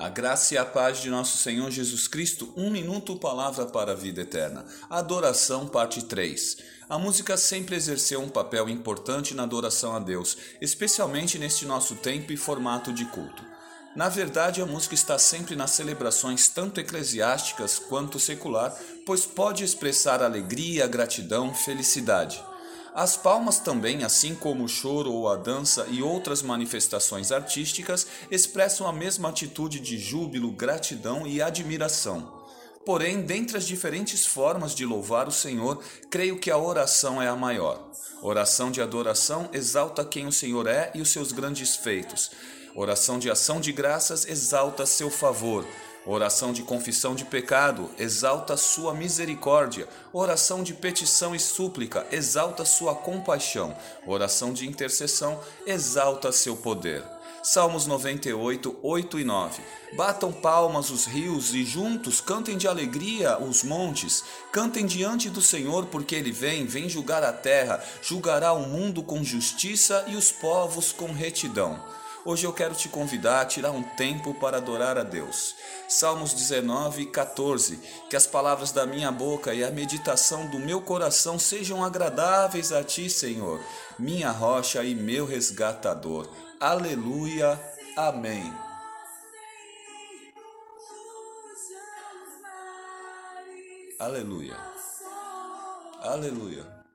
A graça e a paz de nosso Senhor Jesus Cristo, um minuto, palavra para a vida eterna. Adoração, parte 3. A música sempre exerceu um papel importante na adoração a Deus, especialmente neste nosso tempo e formato de culto. Na verdade, a música está sempre nas celebrações tanto eclesiásticas quanto secular, pois pode expressar alegria, gratidão, felicidade. As palmas também, assim como o choro ou a dança e outras manifestações artísticas, expressam a mesma atitude de júbilo, gratidão e admiração. Porém, dentre as diferentes formas de louvar o Senhor, creio que a oração é a maior. Oração de adoração exalta quem o Senhor é e os seus grandes feitos. Oração de ação de graças exalta seu favor. Oração de confissão de pecado, exalta sua misericórdia. Oração de petição e súplica, exalta sua compaixão. Oração de intercessão, exalta seu poder. Salmos 98, 8 e 9. Batam palmas os rios e juntos cantem de alegria os montes. Cantem diante do Senhor, porque ele vem, vem julgar a terra, julgará o mundo com justiça e os povos com retidão. Hoje eu quero te convidar a tirar um tempo para adorar a Deus. Salmos 19, 14. Que as palavras da minha boca e a meditação do meu coração sejam agradáveis a ti, Senhor, minha rocha e meu resgatador. Aleluia. Amém. Aleluia. Aleluia.